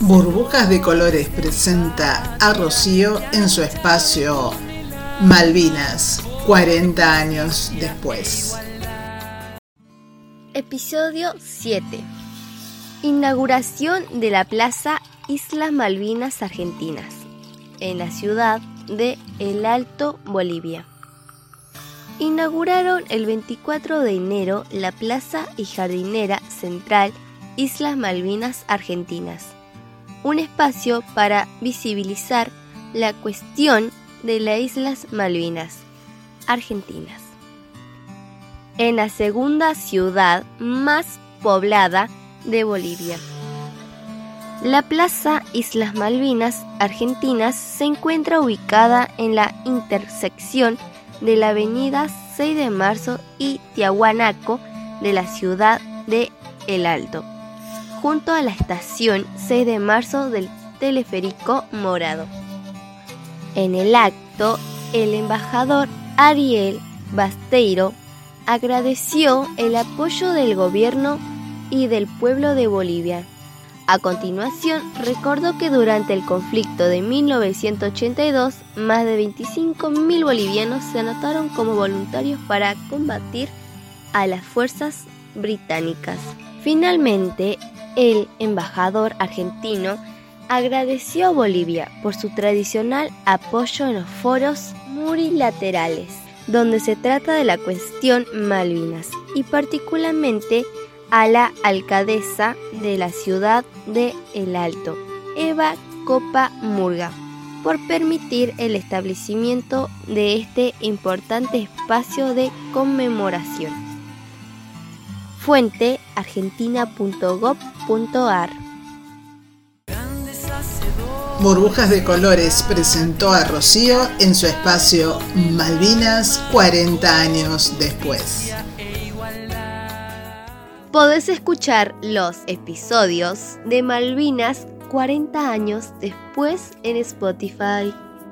Burbujas de Colores presenta a Rocío en su espacio Malvinas, 40 años después. Episodio 7. Inauguración de la Plaza Islas Malvinas Argentinas, en la ciudad de El Alto, Bolivia. Inauguraron el 24 de enero la Plaza y Jardinera Central Islas Malvinas Argentinas un espacio para visibilizar la cuestión de las Islas Malvinas Argentinas. En la segunda ciudad más poblada de Bolivia. La Plaza Islas Malvinas Argentinas se encuentra ubicada en la intersección de la avenida 6 de marzo y Tiahuanaco de la ciudad de El Alto junto a la estación 6 de marzo del teleférico morado. En el acto, el embajador Ariel Basteiro agradeció el apoyo del gobierno y del pueblo de Bolivia. A continuación, recordó que durante el conflicto de 1982, más de 25.000 bolivianos se anotaron como voluntarios para combatir a las fuerzas británicas. Finalmente, el embajador argentino agradeció a Bolivia por su tradicional apoyo en los foros murilaterales, donde se trata de la cuestión Malvinas, y particularmente a la alcaldesa de la ciudad de El Alto, Eva Copa Murga, por permitir el establecimiento de este importante espacio de conmemoración. Fuente argentina.gov.ar Burbujas de Colores presentó a Rocío en su espacio Malvinas 40 años después. Podés escuchar los episodios de Malvinas 40 años después en Spotify.